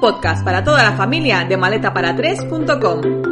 Podcast para toda la familia de maletapara3.com.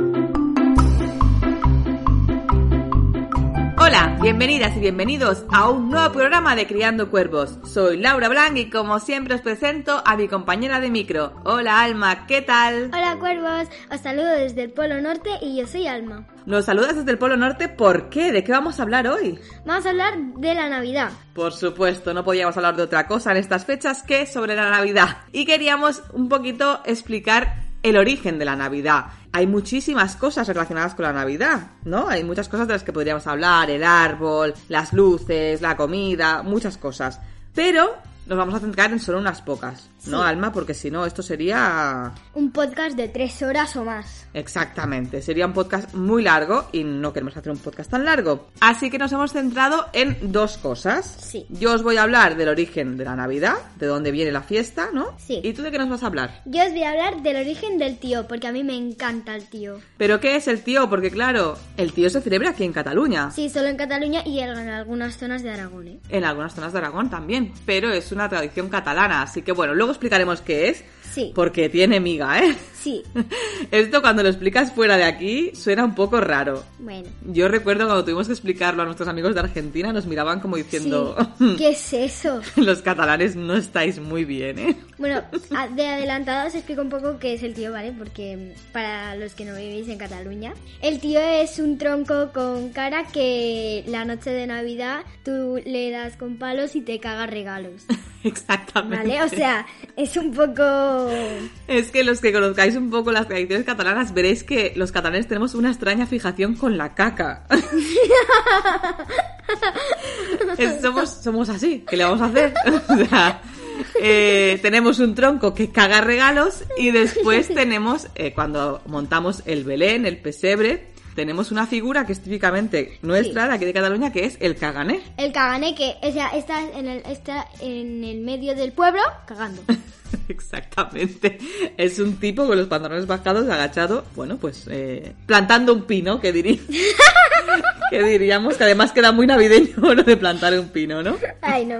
Hola, bienvenidas y bienvenidos a un nuevo programa de Criando Cuervos. Soy Laura Blanc y como siempre os presento a mi compañera de micro. Hola Alma, ¿qué tal? Hola Cuervos, os saludo desde el Polo Norte y yo soy Alma. Nos saludas desde el Polo Norte, ¿por qué? ¿De qué vamos a hablar hoy? Vamos a hablar de la Navidad. Por supuesto, no podíamos hablar de otra cosa en estas fechas que sobre la Navidad. Y queríamos un poquito explicar el origen de la Navidad. Hay muchísimas cosas relacionadas con la Navidad, ¿no? Hay muchas cosas de las que podríamos hablar, el árbol, las luces, la comida, muchas cosas. Pero nos vamos a centrar en solo unas pocas, ¿no, Sí. Alma? Porque si no, esto sería... Un podcast de tres horas o más. Exactamente, sería un podcast muy largo y no queremos hacer un podcast tan largo. Así que nos hemos centrado en dos cosas. Sí. Yo os voy a hablar del origen de la Navidad, de dónde viene la fiesta, ¿no? Sí. ¿Y tú de qué nos vas a hablar? Yo os voy a hablar del origen del tío, porque a mí me encanta el tío. ¿Pero qué es el tío? Porque claro, el tío se celebra aquí en Cataluña. Sí, solo en Cataluña y en algunas zonas de Aragón, ¿eh? En algunas zonas de Aragón también, pero es una tradición catalana, así que bueno, luego explicaremos qué es, Sí. porque tiene miga, ¿eh? Sí. Esto cuando lo explicas fuera de aquí suena un poco raro. Bueno. Yo recuerdo cuando tuvimos que explicarlo a nuestros amigos de Argentina, nos miraban como diciendo, Sí. ¿Qué es eso? los catalanes no estáis muy bien, ¿eh? Bueno, de adelantado os explico un poco qué es el tío, ¿vale? Porque mm, para los que no vivís en Cataluña, el tío es un tronco con cara que la noche de Navidad tú le das con palos y te caga regalos, Exactamente. ¿vale? O sea, es un poco... Es que los que conozcáis un poco las tradiciones catalanas veréis que los catalanes tenemos una extraña fijación con la caca. Es- somos, somos así, ¿qué le vamos a hacer? O sea, eh, tenemos un tronco que caga regalos y después tenemos, eh, cuando montamos el Belén, el pesebre, tenemos una figura que es típicamente nuestra, Sí. de aquí de Cataluña, que es el cagané. El cagané que o sea, está, en el, está en el medio del pueblo cagando. Exactamente. Es un tipo con los pantalones bajados, agachado, bueno, pues eh, plantando un pino, que diría. que diríamos que además queda muy navideño lo de plantar un pino, ¿no? Ay, no.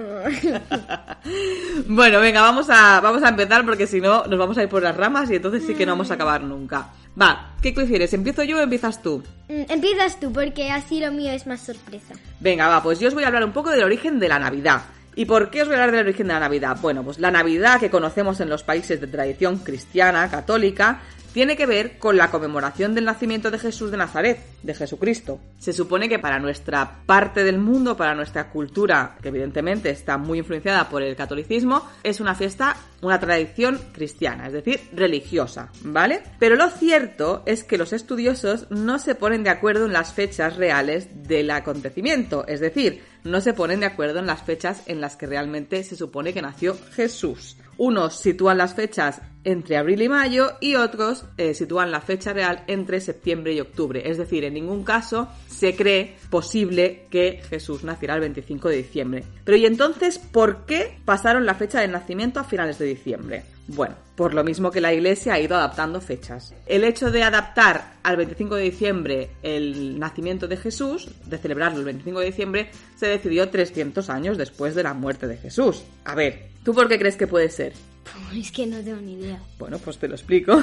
Bueno, venga, vamos a, vamos a empezar porque si no nos vamos a ir por las ramas y entonces sí que no vamos a acabar nunca. Va, ¿qué prefieres? ¿Empiezo yo o empiezas tú? Mm, Empiezas tú, porque así lo mío es más sorpresa. Venga, va, pues yo os voy a hablar un poco del origen de la Navidad. ¿Y por qué os voy a hablar del origen de la Navidad? Bueno, pues la Navidad que conocemos en los países de tradición cristiana, católica, tiene que ver con la conmemoración del nacimiento de Jesús de Nazaret, de Jesucristo. Se supone que para nuestra parte del mundo, para nuestra cultura, que evidentemente está muy influenciada por el catolicismo, es una fiesta, una tradición cristiana, es decir, religiosa, ¿vale? Pero lo cierto es que los estudiosos no se ponen de acuerdo en las fechas reales del acontecimiento, es decir, no se ponen de acuerdo en las fechas en las que realmente se supone que nació Jesús. Unos sitúan las fechas entre abril y mayo y otros eh, sitúan la fecha real entre septiembre y octubre. Es decir, en ningún caso se cree posible que Jesús naciera el 25 de diciembre. Pero ¿y entonces por qué pasaron la fecha de nacimiento a finales de diciembre? Bueno, por lo mismo que la Iglesia ha ido adaptando fechas. El hecho de adaptar al 25 de diciembre el nacimiento de Jesús, de celebrarlo el 25 de diciembre, se decidió 300 años después de la muerte de Jesús. A ver, ¿tú por qué crees que puede ser? Es que no tengo ni idea. Bueno, pues te lo explico.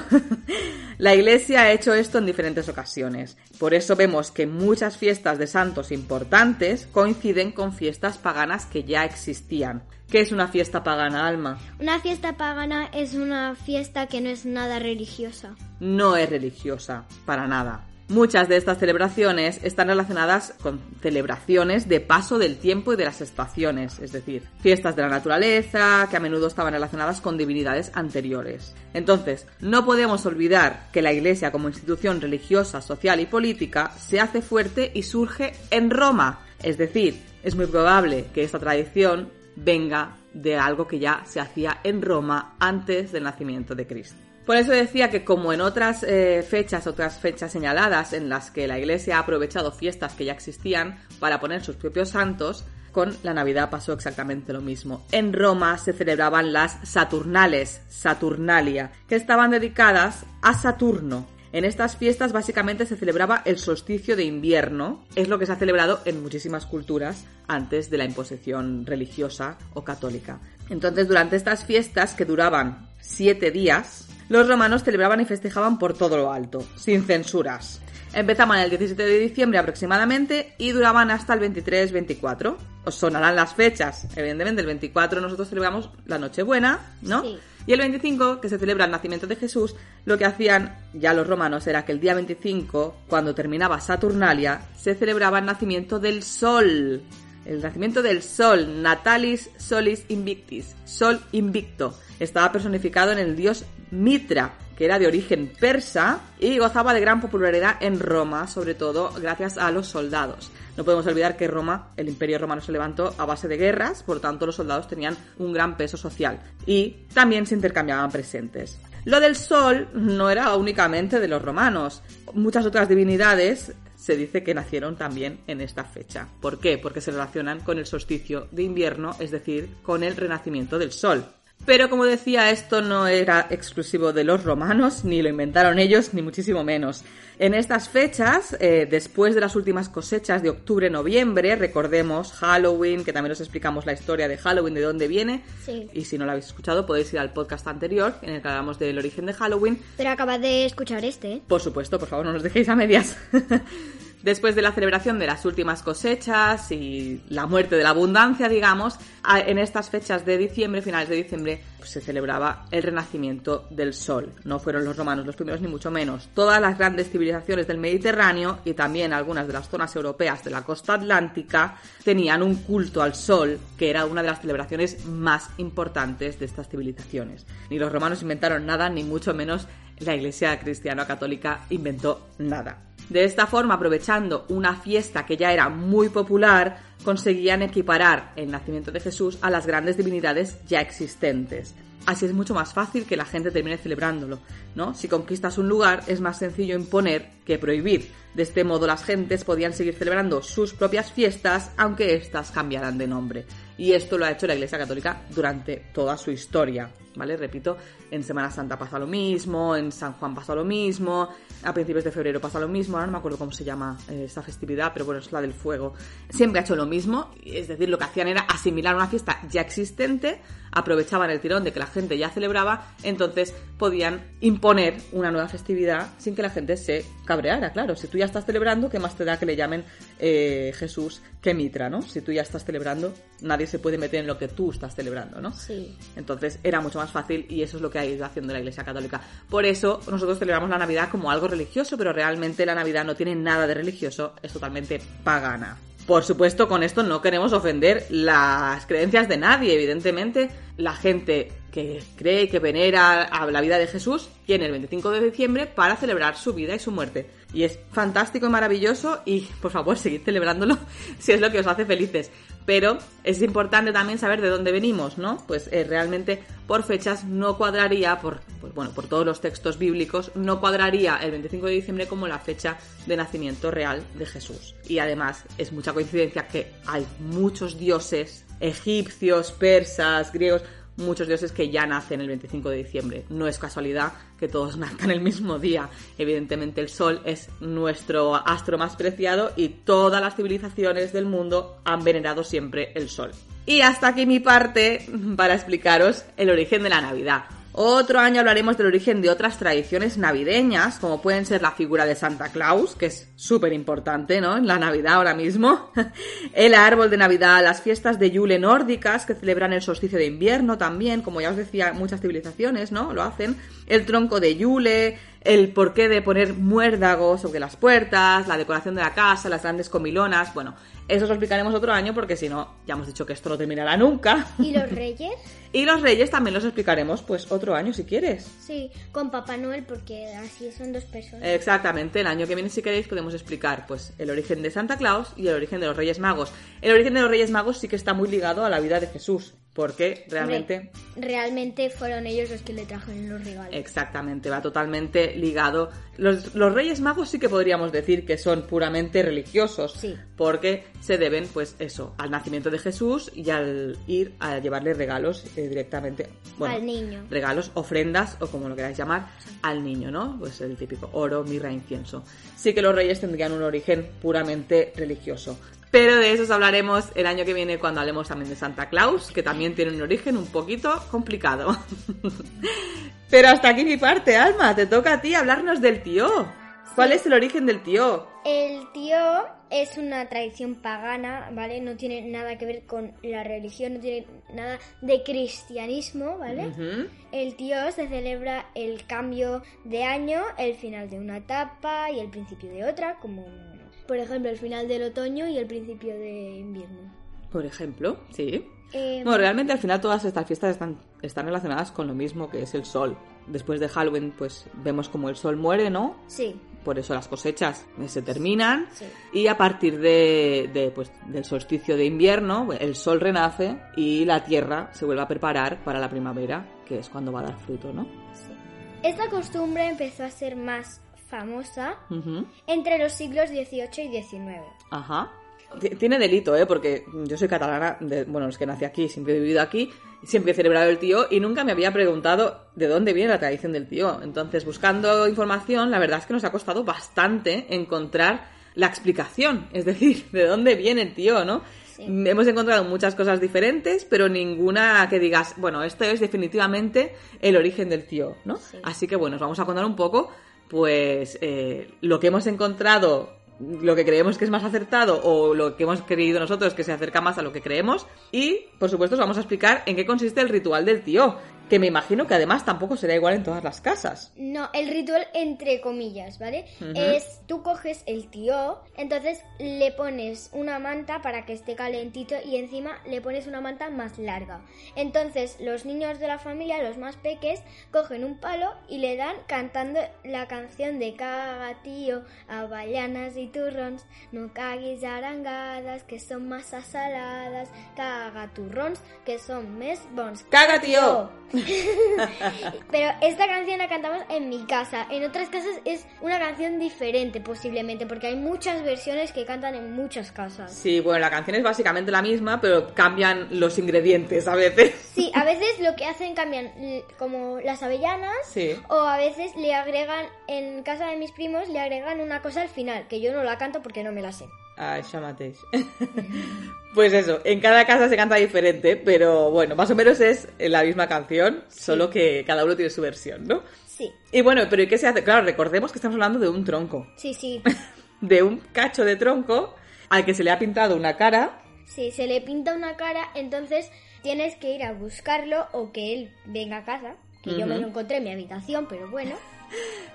La Iglesia ha hecho esto en diferentes ocasiones. Por eso vemos que muchas fiestas de santos importantes coinciden con fiestas paganas que ya existían. ¿Qué es una fiesta pagana, Alma? Una fiesta pagana es una fiesta que no es nada religiosa. No es religiosa, para nada. Muchas de estas celebraciones están relacionadas con celebraciones de paso del tiempo y de las estaciones, es decir, fiestas de la naturaleza que a menudo estaban relacionadas con divinidades anteriores. Entonces, no podemos olvidar que la Iglesia como institución religiosa, social y política se hace fuerte y surge en Roma, es decir, es muy probable que esta tradición venga de algo que ya se hacía en Roma antes del nacimiento de Cristo. Por eso decía que como en otras eh, fechas, otras fechas señaladas en las que la Iglesia ha aprovechado fiestas que ya existían para poner sus propios santos, con la Navidad pasó exactamente lo mismo. En Roma se celebraban las Saturnales, Saturnalia, que estaban dedicadas a Saturno. En estas fiestas básicamente se celebraba el solsticio de invierno, es lo que se ha celebrado en muchísimas culturas antes de la imposición religiosa o católica. Entonces, durante estas fiestas, que duraban siete días, los romanos celebraban y festejaban por todo lo alto, sin censuras. Empezaban el 17 de diciembre aproximadamente y duraban hasta el 23-24. Os sonarán las fechas. Evidentemente, el 24 nosotros celebramos la Nochebuena, ¿no? Sí. Y el 25, que se celebra el nacimiento de Jesús, lo que hacían ya los romanos era que el día 25, cuando terminaba Saturnalia, se celebraba el nacimiento del Sol. El nacimiento del Sol, Natalis Solis Invictis, Sol Invicto. Estaba personificado en el dios Mitra, que era de origen persa y gozaba de gran popularidad en Roma, sobre todo gracias a los soldados. No podemos olvidar que Roma, el imperio romano se levantó a base de guerras, por tanto los soldados tenían un gran peso social y también se intercambiaban presentes. Lo del sol no era únicamente de los romanos. Muchas otras divinidades se dice que nacieron también en esta fecha. ¿Por qué? Porque se relacionan con el solsticio de invierno, es decir, con el renacimiento del sol. Pero como decía, esto no era exclusivo de los romanos, ni lo inventaron ellos, ni muchísimo menos. En estas fechas, eh, después de las últimas cosechas de octubre-noviembre, recordemos Halloween, que también os explicamos la historia de Halloween, de dónde viene. Sí. Y si no lo habéis escuchado, podéis ir al podcast anterior, en el que hablamos del origen de Halloween. Pero acabas de escuchar este, ¿eh? Por supuesto, por favor, no nos dejéis a medias. Después de la celebración de las últimas cosechas y la muerte de la abundancia, digamos, en estas fechas de diciembre, finales de diciembre, pues, se celebraba el renacimiento del sol. No fueron los romanos los primeros, ni mucho menos. Todas las grandes civilizaciones del Mediterráneo y también algunas de las zonas europeas de la costa atlántica tenían un culto al sol, que era una de las celebraciones más importantes de estas civilizaciones. Ni los romanos inventaron nada, ni mucho menos la Iglesia cristiano-católica inventó nada. De esta forma, aprovechando una fiesta que ya era muy popular, conseguían equiparar el nacimiento de Jesús a las grandes divinidades ya existentes. Así es mucho más fácil que la gente termine celebrándolo, ¿no? Si conquistas un lugar es más sencillo imponer que prohibir. De este modo las gentes podían seguir celebrando sus propias fiestas aunque éstas cambiaran de nombre. Y esto lo ha hecho la Iglesia Católica durante toda su historia, ¿vale? Repito, en Semana Santa pasa lo mismo, en San Juan pasa lo mismo, a principios de febrero pasa lo mismo, ahora no me acuerdo cómo se llama eh, esta festividad, pero bueno, es la del fuego. Siempre ha hecho lo mismo, es decir, lo que hacían era asimilar una fiesta ya existente, aprovechaban el tirón de que la gente ya celebraba, entonces podían imponer una nueva festividad sin que la gente se cabreara, claro. Si tú ya estás celebrando, ¿qué más te da que le llamen eh, Jesús que Mitra, ¿no? Si tú ya estás celebrando, nadie se puede meter en lo que tú estás celebrando, ¿no? Sí. Entonces era mucho más fácil y eso es lo que ha ido haciendo la Iglesia Católica. Por eso nosotros celebramos la Navidad como algo religioso, pero realmente la Navidad no tiene nada de religioso, es totalmente pagana. Por supuesto, con esto no queremos ofender las creencias de nadie, evidentemente. La gente que cree que venera a la vida de Jesús tiene el 25 de diciembre para celebrar su vida y su muerte. Y es fantástico y maravilloso y por favor seguid celebrándolo si es lo que os hace felices. Pero es importante también saber de dónde venimos, ¿no? Pues eh, realmente por fechas no cuadraría, por, pues bueno, por todos los textos bíblicos, no cuadraría el 25 de diciembre como la fecha de nacimiento real de Jesús. Y además es mucha coincidencia que hay muchos dioses egipcios, persas, griegos, muchos dioses que ya nacen el 25 de diciembre. No es casualidad que todos nazcan el mismo día. Evidentemente el Sol es nuestro astro más preciado y todas las civilizaciones del mundo han venerado siempre el Sol. Y hasta aquí mi parte para explicaros el origen de la Navidad. Otro año hablaremos del origen de otras tradiciones navideñas, como pueden ser la figura de Santa Claus, que es súper importante, ¿no? En la Navidad ahora mismo. El árbol de Navidad, las fiestas de Yule nórdicas, que celebran el solsticio de invierno también, como ya os decía, muchas civilizaciones, ¿no? Lo hacen. El tronco de Yule, el porqué de poner muérdagos sobre las puertas, la decoración de la casa, las grandes comilonas, bueno, eso os lo explicaremos otro año porque si no, ya hemos dicho que esto no terminará nunca. ¿Y los reyes? Y los reyes también los explicaremos pues otro año si quieres. Sí, con Papá Noel, porque así son dos personas. Exactamente, el año que viene si queréis podemos explicar pues el origen de Santa Claus y el origen de los Reyes Magos. El origen de los Reyes Magos sí que está muy ligado a la vida de Jesús. porque realmente... Hombre, realmente fueron ellos los que le trajeron los regalos. Exactamente, va totalmente ligado. Los, los Reyes Magos sí que podríamos decir que son puramente religiosos, Sí. porque se deben, pues eso, al nacimiento de Jesús y al ir a llevarle regalos eh, directamente, bueno, Al niño. regalos, ofrendas o como lo queráis llamar, al niño, ¿no? Pues el típico oro, mirra, incienso. Sí que los Reyes tendrían un origen puramente religioso. Pero de eso os hablaremos el año que viene cuando hablemos también de Santa Claus, que también tiene un origen un poquito complicado. Pero hasta aquí mi parte, Alma, te toca a ti hablarnos del tío. ¿Cuál es el origen del tío? El tío es una tradición pagana, ¿vale? No tiene nada que ver con la religión, no tiene nada de cristianismo, ¿vale? El tío se celebra el cambio de año, el final de una etapa y el principio de otra, como por ejemplo el final del otoño y el principio de invierno. Por ejemplo, sí. Eh, Bueno, realmente al final todas estas fiestas están, están relacionadas con lo mismo que es el sol. Después de Halloween, pues vemos como el sol muere, ¿no? sí, Por eso las cosechas eh, se terminan. Sí. Y a partir de, de, pues, del solsticio de invierno, el sol renace y la tierra se vuelve a preparar para la primavera, que es cuando va a dar fruto, ¿no? sí. Esta costumbre empezó a ser más famosa entre los siglos XVIII y XIX. Ajá. Tiene delito, ¿eh? Porque yo soy catalana, de- bueno, es que nací aquí, siempre he vivido aquí, siempre he celebrado el tío y nunca me había preguntado de dónde viene la tradición del tío. Entonces, buscando información, la verdad es que nos ha costado bastante encontrar la explicación, es decir, de dónde viene el tío, ¿no? Sí. Hemos encontrado muchas cosas diferentes, pero ninguna que digas, bueno, esto es definitivamente el origen del tío, ¿no? Sí. Así que bueno, os vamos a contar un poco, pues, eh, lo que hemos encontrado, lo que creemos que es más acertado o lo que hemos creído nosotros que se acerca más a lo que creemos. Y, por supuesto, os vamos a explicar en qué consiste el ritual del tío, que me imagino que además tampoco será igual en todas las casas. No, el ritual entre comillas, ¿vale? Es tú coges el tío, entonces le pones una manta para que esté calentito y encima le pones una manta más larga. Entonces los niños de la familia, los más peques, cogen un palo y le dan cantando la canción de Caga tío, avellanas y turrons, no caguis arangadas que son masas saladas, caga turrons que son més bons. ¡Caga, tío! Pero esta canción la cantamos en mi casa. En otras casas es una canción diferente posiblemente, porque hay muchas versiones que cantan en muchas casas. Sí, bueno, la canción es básicamente la misma, pero cambian los ingredientes a veces. Sí, a veces lo que hacen cambian como las avellanas Sí. o a veces le agregan, en casa de mis primos, le agregan una cosa al final, que yo no la canto porque no me la sé. Ah, això mateix. pues eso, en cada casa se canta diferente, pero bueno, más o menos es la misma canción, solo que cada uno tiene su versión, ¿no? Sí, Y bueno, pero ¿y qué se hace? Claro, recordemos que estamos hablando de un tronco, sí, sí. de un cacho de tronco al que se le ha pintado una cara. Sí, se le pinta una cara, entonces tienes que ir a buscarlo o que él venga a casa, que yo me lo encontré en mi habitación, pero bueno.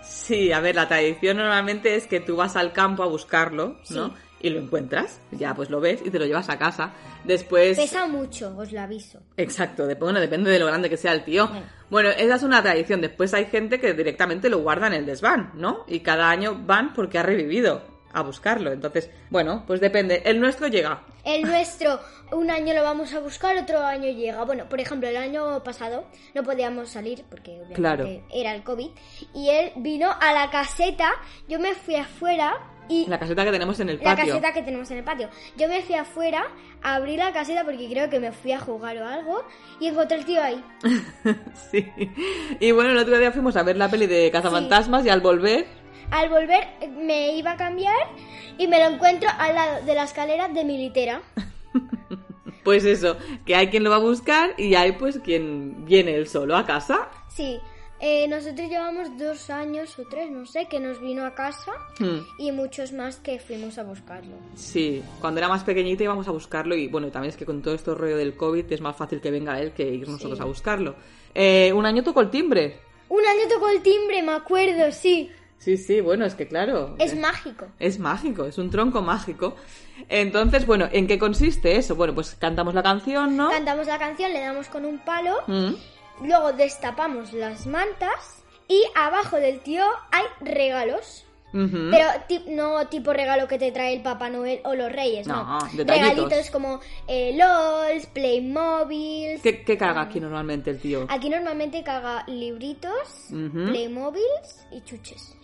Sí, a ver, la tradición normalmente es que tú vas al campo a buscarlo, ¿no? Sí. Y lo encuentras, ya pues lo ves y te lo llevas a casa. Después... Pesa mucho, os lo aviso. Exacto, dep- bueno, depende de lo grande que sea el tío. Bueno. Bueno, esa es una tradición. Después hay gente que directamente lo guarda en el desván, ¿no? Y cada año van porque ha revivido a buscarlo. Entonces, bueno, pues depende. El nuestro llega. El nuestro, un año lo vamos a buscar, otro año llega. Bueno, por ejemplo, el año pasado no podíamos salir porque obviamente Claro. era el COVID. Y él vino a la caseta, yo me fui afuera y... La caseta que tenemos en el la patio. caseta que tenemos en el patio. Yo me fui afuera, abrí la caseta porque creo que me fui a jugar o algo y encontré el tío ahí. sí. Y bueno, el otro día fuimos a ver la peli de Cazafantasmas y al volver... Al volver eh, me iba a cambiar y me lo encuentro al lado de la escalera de mi litera. Pues eso, que hay quien lo va a buscar y hay pues quien viene él solo a casa. Sí, eh, nosotros llevamos dos años o tres, no sé, que nos vino a casa Hmm. y muchos más que fuimos a buscarlo. Sí, cuando era más pequeñita íbamos a buscarlo y bueno, también es que con todo esto rollo del COVID es más fácil que venga él que ir nosotros Sí. a buscarlo. Eh, un año tocó el timbre. Un año tocó el timbre, me acuerdo, sí. Sí, sí, bueno, es que claro. Es mágico. es mágico, es un tronco mágico. Entonces, bueno, ¿en qué consiste eso? Bueno, pues cantamos la canción, ¿no? Cantamos la canción, le damos con un palo, Mm. Luego destapamos las mantas y abajo del tío hay regalos. Pero no tipo regalo que te trae el Papá Noel o los Reyes, no. Regalitos como eh, LOLs, Playmobil. ¿Qué, qué caga aquí normalmente el tío? Aquí normalmente caga libritos, Ujú. Playmobiles y chuches.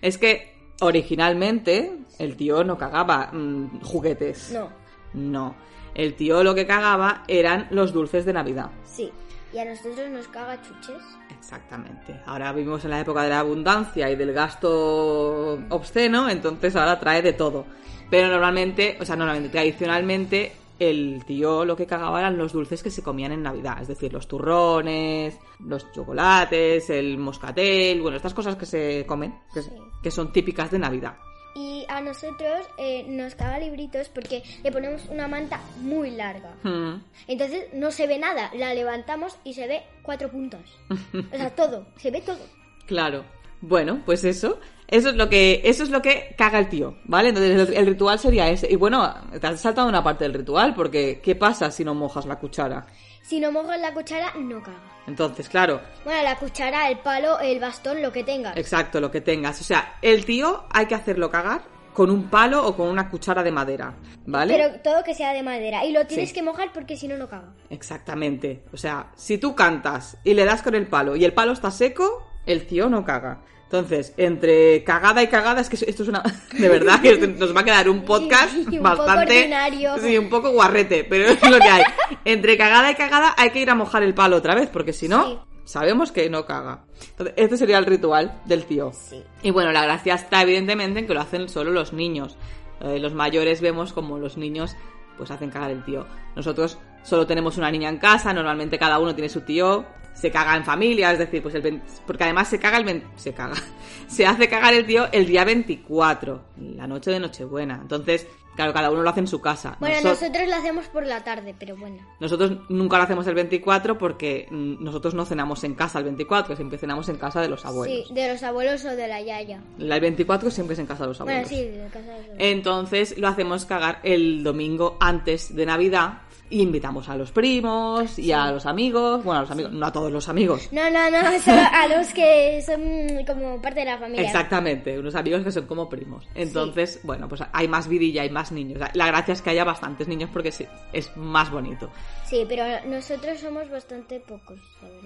Es que originalmente el tío no cagaba mm, juguetes. No, No. El tío lo que cagaba eran los dulces de Navidad. sí. Y a nosotros nos caga chuches. Exactamente. Ahora vivimos en la época de la abundancia y del gasto obsceno, entonces ahora trae de todo. Pero normalmente, o sea, normalmente, tradicionalmente, el tío lo que cagaba eran los dulces que se comían en Navidad, es decir, los turrones, los chocolates, el moscatel, bueno, estas cosas que se comen, que, Sí. que son típicas de Navidad. Y a nosotros eh, nos caga libritos porque le ponemos una manta muy larga. Hmm. Entonces no se ve nada. La levantamos y se ve cuatro puntos. O sea, todo. Se ve todo. Claro. Bueno, pues eso. Eso es lo que, eso es lo que caga el tío, ¿vale? Entonces el, el ritual sería ese. Y bueno, te has saltado una parte del ritual, porque ¿qué pasa si no mojas la cuchara? Si no mojas la cuchara, no caga. Entonces, claro, Bueno, la cuchara, el palo, el bastón, lo que tengas. exacto, lo que tengas. O sea, el tío hay que hacerlo cagar con un palo o con una cuchara de madera, ¿vale? Pero todo que sea de madera. Y lo tienes Sí. que mojar porque si no, no caga. Exactamente. O sea, si tú cantas y le das con el palo y el palo está seco, el tío no caga. Entonces, entre cagada y cagada, es que esto es una. De verdad que nos va a quedar un podcast Un poco bastante. ordinario. Sí, un poco guarrete, pero es lo que hay. Entre cagada y cagada hay que ir a mojar el palo otra vez, porque si no, Sí. sabemos que no caga. Entonces, este sería el ritual del tío. Sí. Y bueno, la gracia está evidentemente en que lo hacen solo los niños. Eh, los mayores vemos como los niños pues hacen cagar el tío. Nosotros solo tenemos una niña en casa, normalmente cada uno tiene su tío, se caga en familia, es decir, pues el 20 porque además se caga el 20 se caga. Se hace cagar el tío el día 24, la noche de Nochebuena. Entonces, claro, cada uno lo hace en su casa. Bueno, Noso- nosotros lo hacemos por la tarde, pero bueno. nosotros nunca lo hacemos el 24 porque mm, nosotros no cenamos en casa el 24, siempre cenamos en casa de los abuelos. Sí, de los abuelos o de la yaya. El 24 siempre es en casa de los abuelos. Bueno, sí, de casa de los Entonces lo hacemos cagar el domingo antes de Navidad y invitamos a los primos y a los amigos, bueno, a los amigos, no a todos los amigos. No, no, no, solo a los que son como parte de la familia. Exactamente, unos amigos que son como primos. Entonces, bueno, pues hay más vidilla, hay más niños. La gracia es que haya bastantes niños porque sí, es más bonito. Sí, pero nosotros somos bastante pocos.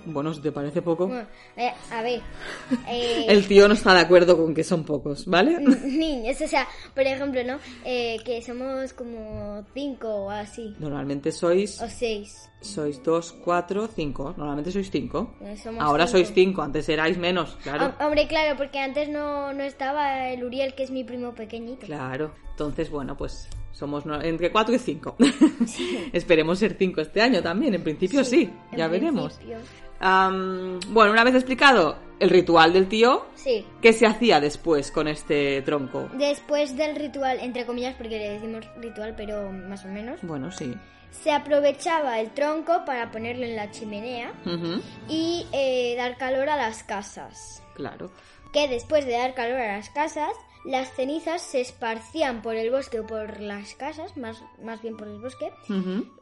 Bueno, si te parece poco. Bueno, eh, a ver, eh, El tío no está de acuerdo con que son pocos, ¿vale? niños, o sea, por ejemplo, ¿no? Eh, que somos como cinco o así, Normalmente sois o seis. sois dos, cuatro, cinco. Normalmente sois cinco. Somos Ahora cinco. sois cinco, antes erais menos, claro. Hom- Hombre, claro, porque antes no, no estaba el Uriel, que es mi primo pequeñito. Claro. Entonces, bueno, pues somos entre 4 y 5. Esperemos ser 5 este año también. En principio sí, en ya veremos. bueno, una vez explicado el ritual del tío, Sí. ¿qué se hacía después con este tronco? Después del ritual, entre comillas, porque le decimos ritual, pero más o menos, Bueno, sí. se aprovechaba el tronco para ponerlo en la chimenea y eh, dar calor a las casas. Claro. Que después de dar calor a las casas, las cenizas se esparcían por el bosque o por las casas, más, más bien por el bosque,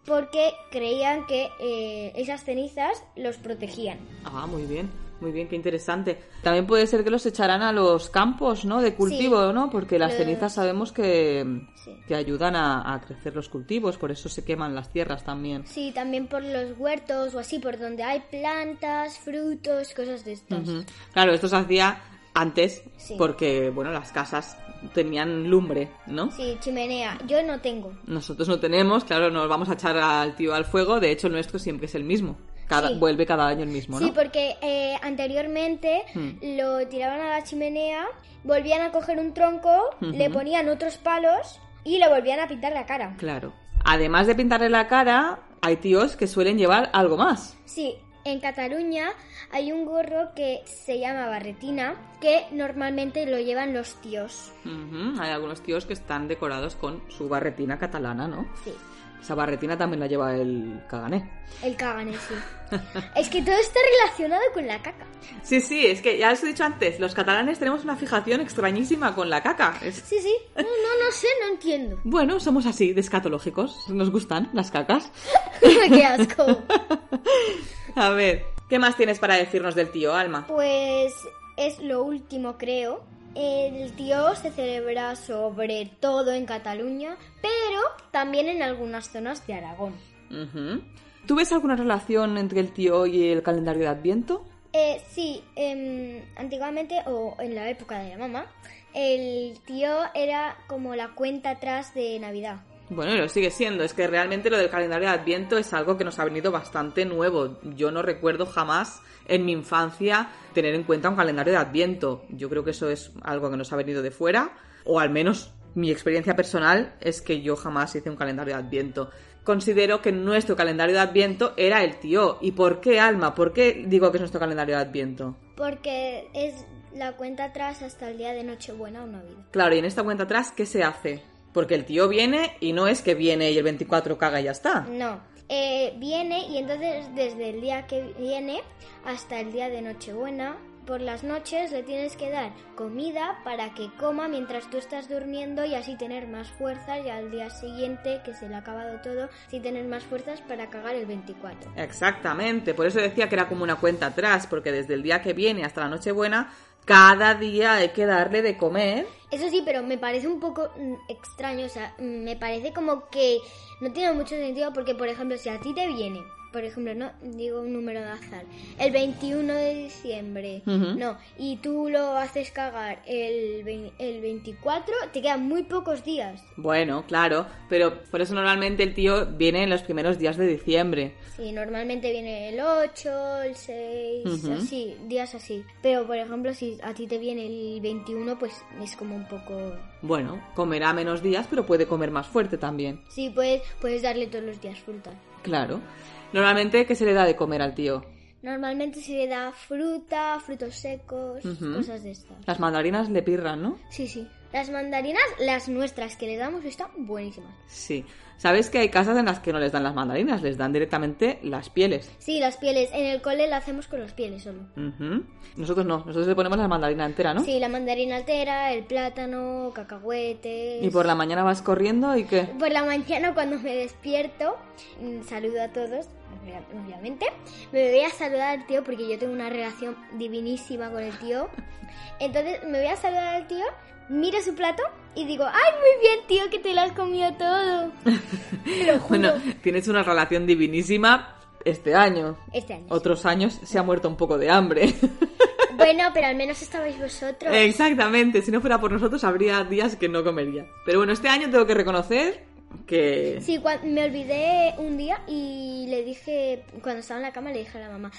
porque creían que eh, esas cenizas los protegían. Ah, muy bien. Muy bien, qué interesante. También puede ser que los echaran a los campos, ¿no? De cultivo, Sí. ¿no? Porque las Los- cenizas sabemos que, Sí. que ayudan a, a crecer los cultivos, por eso se queman las tierras también. Sí, también por los huertos o así, por donde hay plantas, frutos, cosas de estas. Claro, esto se hacía antes Sí. porque, bueno, las casas tenían lumbre, ¿no? Sí, chimenea. Yo no tengo. Nosotros no tenemos, claro, nos vamos a echar al tío al fuego, de hecho el nuestro siempre es el mismo. Cada, Sí. Vuelve cada año el mismo, ¿no? Sí, porque eh, anteriormente Hmm. lo tiraban a la chimenea, volvían a coger un tronco, le ponían otros palos y le volvían a pintar la cara. Claro. Además de pintarle la cara, hay tíos que suelen llevar algo más. Sí, en Cataluña hay un gorro que se llama barretina, que normalmente lo llevan los tíos. Hay algunos tíos que están decorados con su barretina catalana, ¿no? Sí, Esa barretina también la lleva el cagané. el cagané, sí. es que todo está relacionado con la caca. Sí, sí, es que ya os he dicho antes, los catalanes tenemos una fijación extrañísima con la caca. Es- Sí, sí. No, no, no sé, no entiendo. Bueno, somos así, de escatológicos. Nos gustan las cacas. Qué asco. A ver, ¿qué más tienes para decirnos del tío, Alma? Pues es lo último, creo. El tío se celebra sobre todo en Cataluña, pero también en algunas zonas de Aragón. Ujú. ¿Tú ves alguna relación entre el tío y el calendario de Adviento? Eh, sí, em, antiguamente o en la época de la mamá, el tío era como la cuenta atrás de Navidad. Bueno, y lo sigue siendo. Es que realmente lo del calendario de Adviento es algo que nos ha venido bastante nuevo. Yo no recuerdo jamás en mi infancia tener en cuenta un calendario de Adviento. Yo creo que eso es algo que nos ha venido de fuera, o al menos mi experiencia personal es que yo jamás hice un calendario de Adviento. Considero que nuestro calendario de Adviento era el tío. ¿Y por qué, Alma? ¿Por qué digo que es nuestro calendario de Adviento? Porque es la cuenta atrás hasta el día de Nochebuena o Navidad. Claro, y en esta cuenta atrás, ¿qué se hace? Porque el tío viene y no es que viene y el 24 caga y ya está. No, eh, viene y entonces desde el día que viene hasta el día de Nochebuena, por las noches le tienes que dar comida para que coma mientras tú estás durmiendo y así tener más fuerzas y al día siguiente, que se le ha acabado todo, así tener más fuerzas para cagar el 24. Exactamente, por eso decía que era como una cuenta atrás, porque desde el día que viene hasta la Nochebuena, cada día hay que darle de comer. Eso sí, pero me parece un poco mm, extraño, o sea, mm, me parece como que no tiene mucho sentido porque, por ejemplo, si a ti te viene, por ejemplo, no digo un número de azar, el 21 de diciembre, Ujú. no, y tú lo haces cagar el, el 24, te quedan muy pocos días. Bueno, claro, pero por eso normalmente el tío viene en los primeros días de diciembre. Sí, normalmente viene el 8, el 6, Ujú. así, días así. Pero, por ejemplo, si a ti te viene el 21, pues es como un poco... Bueno, comerá menos días, pero puede comer más fuerte también. Sí, puedes, puedes darle todos los días fruta. Claro. Normalmente, ¿qué se le da de comer al tío? Normalmente se le da fruta, frutos secos, cosas de estas. Las mandarinas le pirran, ¿no? Sí, sí. Las mandarinas, las nuestras que le damos, están buenísimas. Sí. ¿Sabes que hay casas en las que no les dan las mandarinas? Les dan directamente las pieles. Sí, las pieles. En el cole la hacemos con las pieles solo. Nosotros no, nosotros le ponemos la mandarina entera, ¿no? Sí, la mandarina altera, el plátano, cacahuetes. Y por la mañana vas corriendo y qué? Por la mañana cuando me despierto, mm, saludo a todos, obvia- obviamente. Me voy a saludar al tío porque yo tengo una relación divinísima con el tío. Entonces me voy a saludar al tío, miro su plato y digo, ¡ay, muy bien, tío, que te lo has comido todo! Te lo juro. Bueno, tienes una relación divinísima este año. Este año. Otros años se ha muerto un poco de hambre. Bueno, pero al menos estabais vosotros. Exactamente, si no fuera por nosotros habría días que no comería. Pero bueno, este año tengo que reconocer que... Sí, me olvidé un día y le dije, cuando estaba en la cama, le dije a la mamá,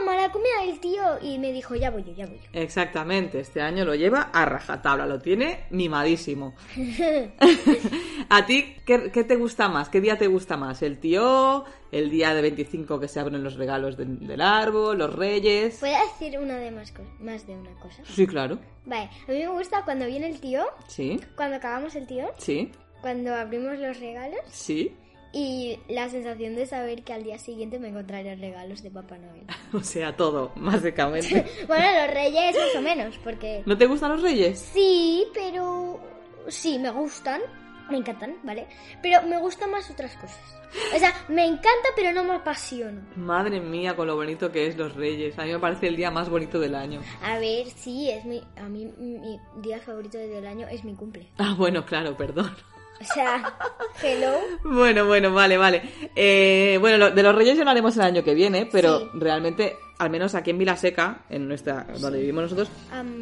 mamá, la comida del tío. Y me dijo, ya voy yo, ya voy yo. Exactamente, este año lo lleva a rajatabla, lo tiene mimadísimo. ¿A ti qué, qué te gusta más? ¿Qué día te gusta más? ¿El tío? ¿El día de 25 que se abren los regalos del- del árbol? ¿Los reyes? ¿Puedo decir una de más, más de una cosa? Sí, claro. Vale, a mí me gusta cuando viene el tío, Sí, cuando acabamos el tío, sí, cuando abrimos los regalos sí. y la sensación de saber que al día siguiente me encontraré regalos de Papá Noel. O sea, todo, básicamente. bueno, los reyes más o menos, porque ¿No te gustan los reyes? sí, pero sí, me gustan, me encantan, ¿vale? Pero me gustan más otras cosas. O sea, me encanta, pero no me apasiono. Madre mía, con lo bonito que es los reyes. A mí me parece el día más bonito del año. A ver, sí, es mi, a mí mi día favorito del año es mi cumple. Ah, bueno, claro, perdón. O sea, hello. Bueno, bueno, vale, vale. Eh, bueno, lo- de los Reyes ya lo haremos el año que viene, pero Sí. realmente, al menos aquí en Vilaseca, en nuestra, donde vivimos nosotros,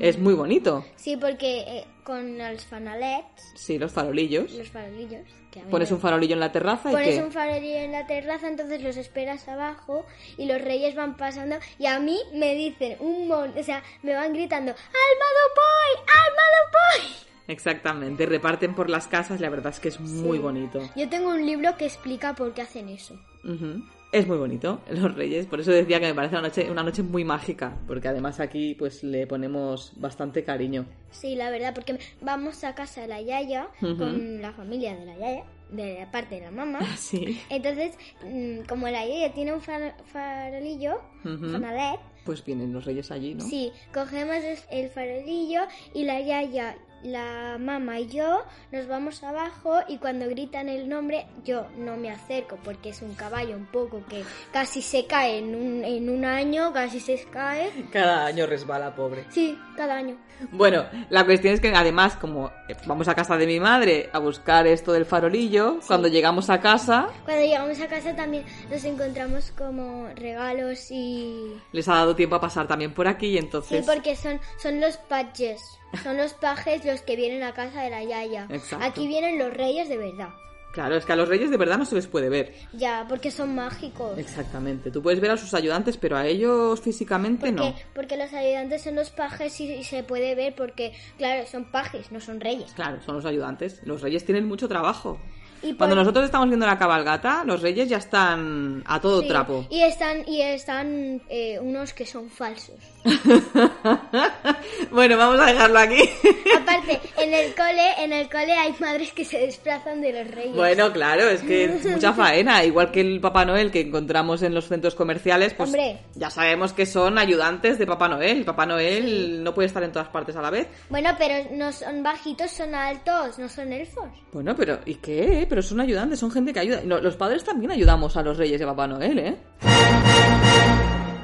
es muy bonito. Sí, porque eh, con los fanalets, Sí, los farolillos. los farolillos, que Pones me- un farolillo en la terraza y Pones un farolillo en la terraza, entonces los esperas abajo y los reyes van pasando y a mí me dicen un mon, o sea, me van gritando ¡Almado Boy! ¡Almado Boy! Exactamente, reparten por las casas, la verdad es que es muy Sí. bonito. Yo tengo un libro que explica por qué hacen eso. Es muy bonito, los Reyes, por eso decía que me parece una noche, una noche muy mágica, porque además aquí pues le ponemos bastante cariño. Sí, la verdad, porque vamos a casa de la Yaya con la familia de la Yaya, de la parte de la mamá. Sí. Entonces, mm, como la Yaya tiene un far- farolillo, fanalet, Pues vienen los Reyes allí, ¿no? sí, cogemos el farolillo y la Yaya la mamá y yo nos vamos abajo y cuando gritan el nombre yo no me acerco porque es un caballo un poco que casi se cae en un, en un año, casi se cae. Cada año resbala, pobre. Sí, cada año. Bueno, la cuestión es que además, como eh, vamos a casa de mi madre a buscar esto del farolillo, cuando llegamos a casa Cuando llegamos a casa también nos encontramos como regalos y... les ha dado tiempo a pasar también por aquí y Sí, entonces... porque son, son los pajes. Son los pajes los que vienen a casa de la Yaya. Exacto. Aquí vienen los reyes de verdad. Claro, es que a los reyes de verdad no se les puede ver. Ya, porque son mágicos. Exactamente. Tú puedes ver a sus ayudantes, pero a ellos físicamente no. Porque, porque los ayudantes son los pajes y, y se puede ver porque, claro, son pajes, no son reyes. Claro, son los ayudantes. Los reyes tienen mucho trabajo. Y por- Cuando nosotros estamos viendo la cabalgata, los reyes ya están a todo Sí, trapo. Y están, y están eh, unos que son falsos. bueno, vamos a dejarlo aquí. Aparte, en el cole, en el cole hay madres que se desplazan de los reyes. Bueno, claro, es que es mucha faena. Igual que el Papá Noel que encontramos en los centros comerciales, pues Hombre. ya sabemos que son ayudantes de Papá Noel. Papá Noel no puede estar en todas partes a la vez. Bueno, pero no son bajitos, son altos, no son elfos. Bueno, pero ¿y qué? Pero son ayudantes, son gente que ayuda. No, los padres también ayudamos a los reyes de Papá Noel, ¿eh?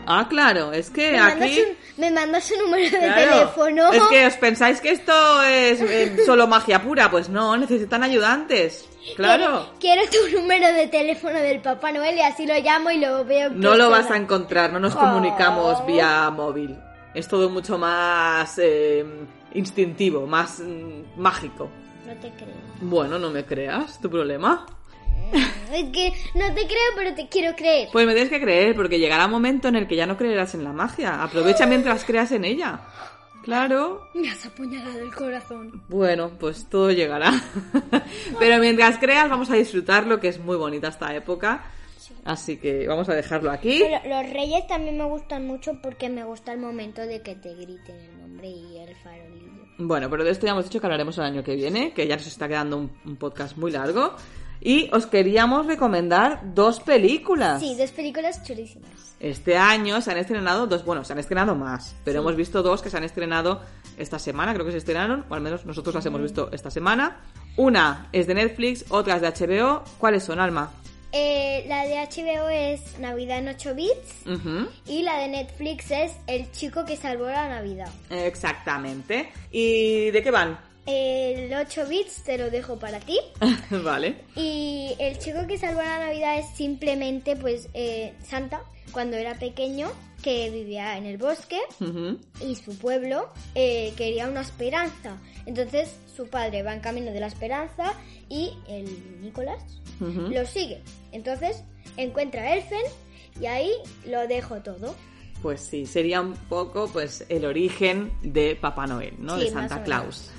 Ah, claro, es que Me mandas, aquí... un, me mandas su número de Claro, teléfono. Es que os pensáis que esto es eh, solo magia pura. Pues no, necesitan ayudantes. Claro. Quiero, quiero tu número de teléfono del Papá Noel y así lo llamo y lo veo. No lo vas a encontrar, no nos Oh. comunicamos vía móvil. Es todo mucho más eh, instintivo, más mm, mágico. No te creo. Bueno, no me creas, tu problema. Es que no te creo, pero te quiero creer. Pues me tienes que creer, porque llegará un momento en el que ya no creerás en la magia. Aprovecha mientras creas en ella. Claro. Me has apuñalado el corazón. Bueno, pues todo llegará. Pero mientras creas, vamos a disfrutar lo que es muy bonita esta época. Así que vamos a dejarlo aquí. Pero los reyes también me gustan mucho porque me gusta el momento de que te griten el nombre y el farolillo. Bueno, pero de esto ya hemos dicho que hablaremos el año que viene, que ya nos está quedando un, un podcast muy largo. Y os queríamos recomendar dos películas. Sí, dos películas chulísimas. Este año se han estrenado dos, bueno, se han estrenado más, pero hemos visto dos que se han estrenado esta semana, creo que se estrenaron, o al menos nosotros las hemos visto esta semana. Una es de Netflix, otra es de HBO. ¿Cuáles son, Alma? Eh, la de HBO es Navidad en 8 bits y la de Netflix es El chico que salvó la Navidad. Exactamente. ¿Y de qué van? El 8 bits te lo dejo para ti. vale. Y el chico que salvó la Navidad es simplemente, pues, eh, Santa, cuando era pequeño, que vivía en el bosque y su pueblo eh, quería una esperanza. Entonces su padre va en camino de la esperanza y el Nicolás lo sigue. Entonces encuentra a Elfen y ahí lo dejo todo. Pues sí, sería un poco pues el origen de Papá Noel, ¿no? Sí, de Santa Claus.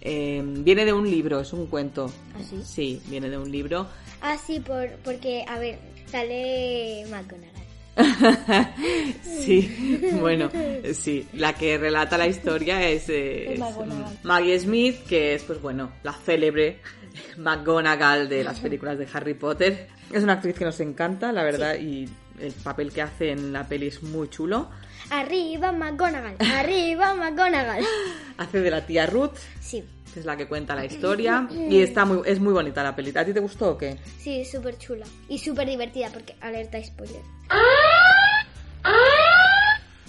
Eh, viene de un libro, es un cuento. ¿Ah, sí? Sí, viene de un libro. Ah, sí, por, porque, a ver, sale McGonagall. sí, bueno, sí. La que relata la historia es, eh, Es Maggie Smith, que es, pues bueno, la célebre McGonagall de las películas de Harry Potter. Es una actriz que nos encanta, la verdad, y el papel que hace en la peli es muy chulo. Arriba McGonagall, arriba McGonagall. Hace de la tía Ruth, Sí, que es la que cuenta la historia, y está muy, es muy bonita la peli. ¿A ti te gustó o qué? sí, súper chula. Y súper divertida porque alerta spoiler.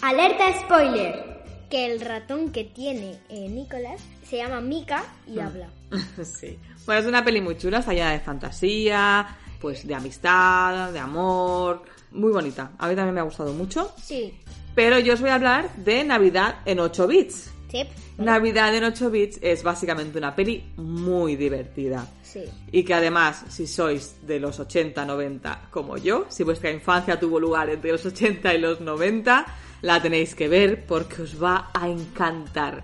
Alerta spoiler. Que el ratón que tiene eh, Nicolás se llama Mika y habla. sí. Bueno, es una peli muy chula, está llena de fantasía, pues de amistad, de amor, muy bonita. A mí también me ha gustado mucho. Sí, Pero yo os voy a hablar de Navidad en 8 bits. sí, Navidad en 8 bits es básicamente una peli muy divertida. sí. Y que además, si sois de los 80, 90 como yo, si vuestra infancia tuvo lugar entre los 80 y los 90, la tenéis que ver porque os va a encantar.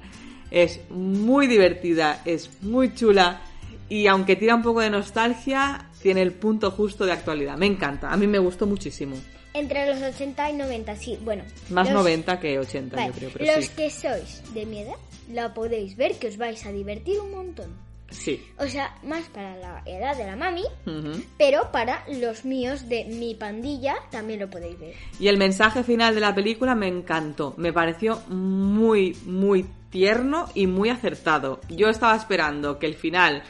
Es muy divertida, es muy chula y aunque tira un poco de nostalgia, tiene el punto justo de actualidad. Me encanta, a mí me gustó muchísimo. Entre los 80 y 90, sí. Bueno. Más los- 90 que 80, Vale, yo creo, pero los sí. que sois de mi edad, la podéis ver que os vais a divertir un montón. Sí. O sea, más para la edad de la mami, pero para los míos de mi pandilla también lo podéis ver. Y el mensaje final de la película me encantó. Me pareció muy, muy tierno y muy acertado. Yo estaba esperando que el final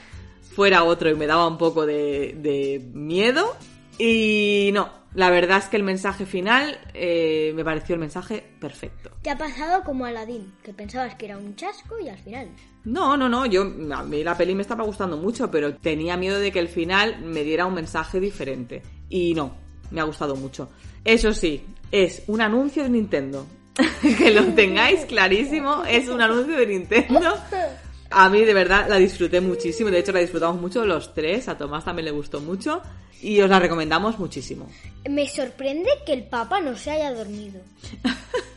fuera otro y me daba un poco de, de miedo. Y no, la verdad es que el mensaje final eh, me pareció el mensaje perfecto. Te ha pasado como Aladdin, que pensabas que era un chasco y al final. No, no, no, yo a mí la peli me estaba gustando mucho, pero tenía miedo de que el final me diera un mensaje diferente. Y no, me ha gustado mucho. Eso sí, es un anuncio de Nintendo. que lo tengáis clarísimo, es un anuncio de Nintendo. A mí de verdad la disfruté muchísimo, de hecho la disfrutamos mucho los tres, a Tomás también le gustó mucho y os la recomendamos muchísimo. Me sorprende que el Papa no se haya dormido.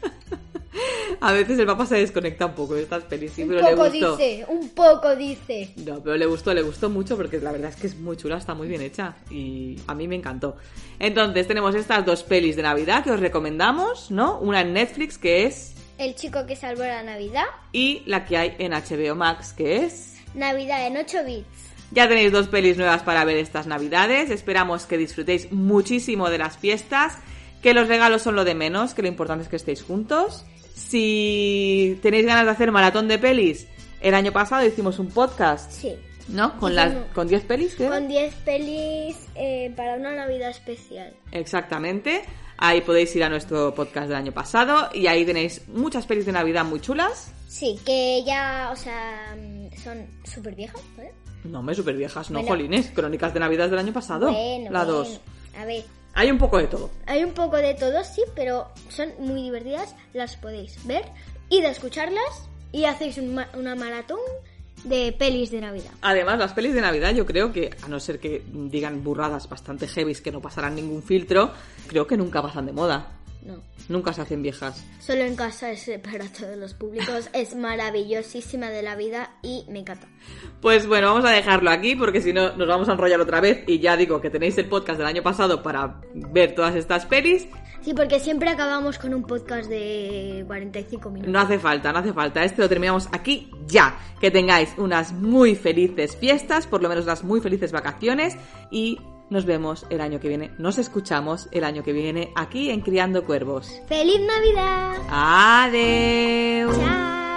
A veces el Papa se desconecta un poco de estas pelis, sí, un pero le poco gustó. dice, un poco dice. No, pero le gustó, le gustó mucho porque la verdad es que es muy chula, está muy bien hecha y a mí me encantó. Entonces tenemos estas dos pelis de Navidad que os recomendamos, ¿no? Una en Netflix que es El chico que salvó la Navidad. y la que hay en HBO Max que es Navidad en 8 bits. Ya tenéis dos pelis nuevas para ver estas navidades. Esperamos que disfrutéis muchísimo de las fiestas, que los regalos son lo de menos, que lo importante es que estéis juntos. Si tenéis ganas de hacer maratón de pelis, el año pasado hicimos un podcast, Sí. ¿no? Con las con 10 pelis. Con 10 pelis eh, para una Navidad especial. Exactamente. Ahí podéis ir a nuestro podcast del año pasado y ahí tenéis muchas pelis de Navidad muy chulas. Sí, que ya, o sea, mm, son súper viejas, ¿vale? No, me súper viejas, no, Bueno. jolines. Crónicas de Navidad del año pasado. Bueno, la bueno. 2. A ver, Hay un poco de todo. hay un poco de todo, sí, pero son muy divertidas, las podéis ver y de escucharlas y hacéis un ma- una maratón de pelis de Navidad. Además, las pelis de Navidad yo creo que, a no ser que digan burradas bastante heavies que no pasarán ningún filtro, creo que nunca pasan de moda. No, Nunca se hacen viejas. solo en casa es para todos los públicos, es maravillosísima de la vida y me encanta. Pues bueno, vamos a dejarlo aquí porque si no nos vamos a enrollar otra vez y ya digo que tenéis el podcast del año pasado para ver todas estas pelis. Sí, porque siempre acabamos con un podcast de 45 minutos. No hace falta, no hace falta. Este lo terminamos aquí ya. Que tengáis unas muy felices fiestas, por lo menos unas muy felices vacaciones y nos vemos el año que viene, nos escuchamos el año que viene aquí en Criando Cuervos. ¡Feliz Navidad! ¡Adiós! ¡Chao!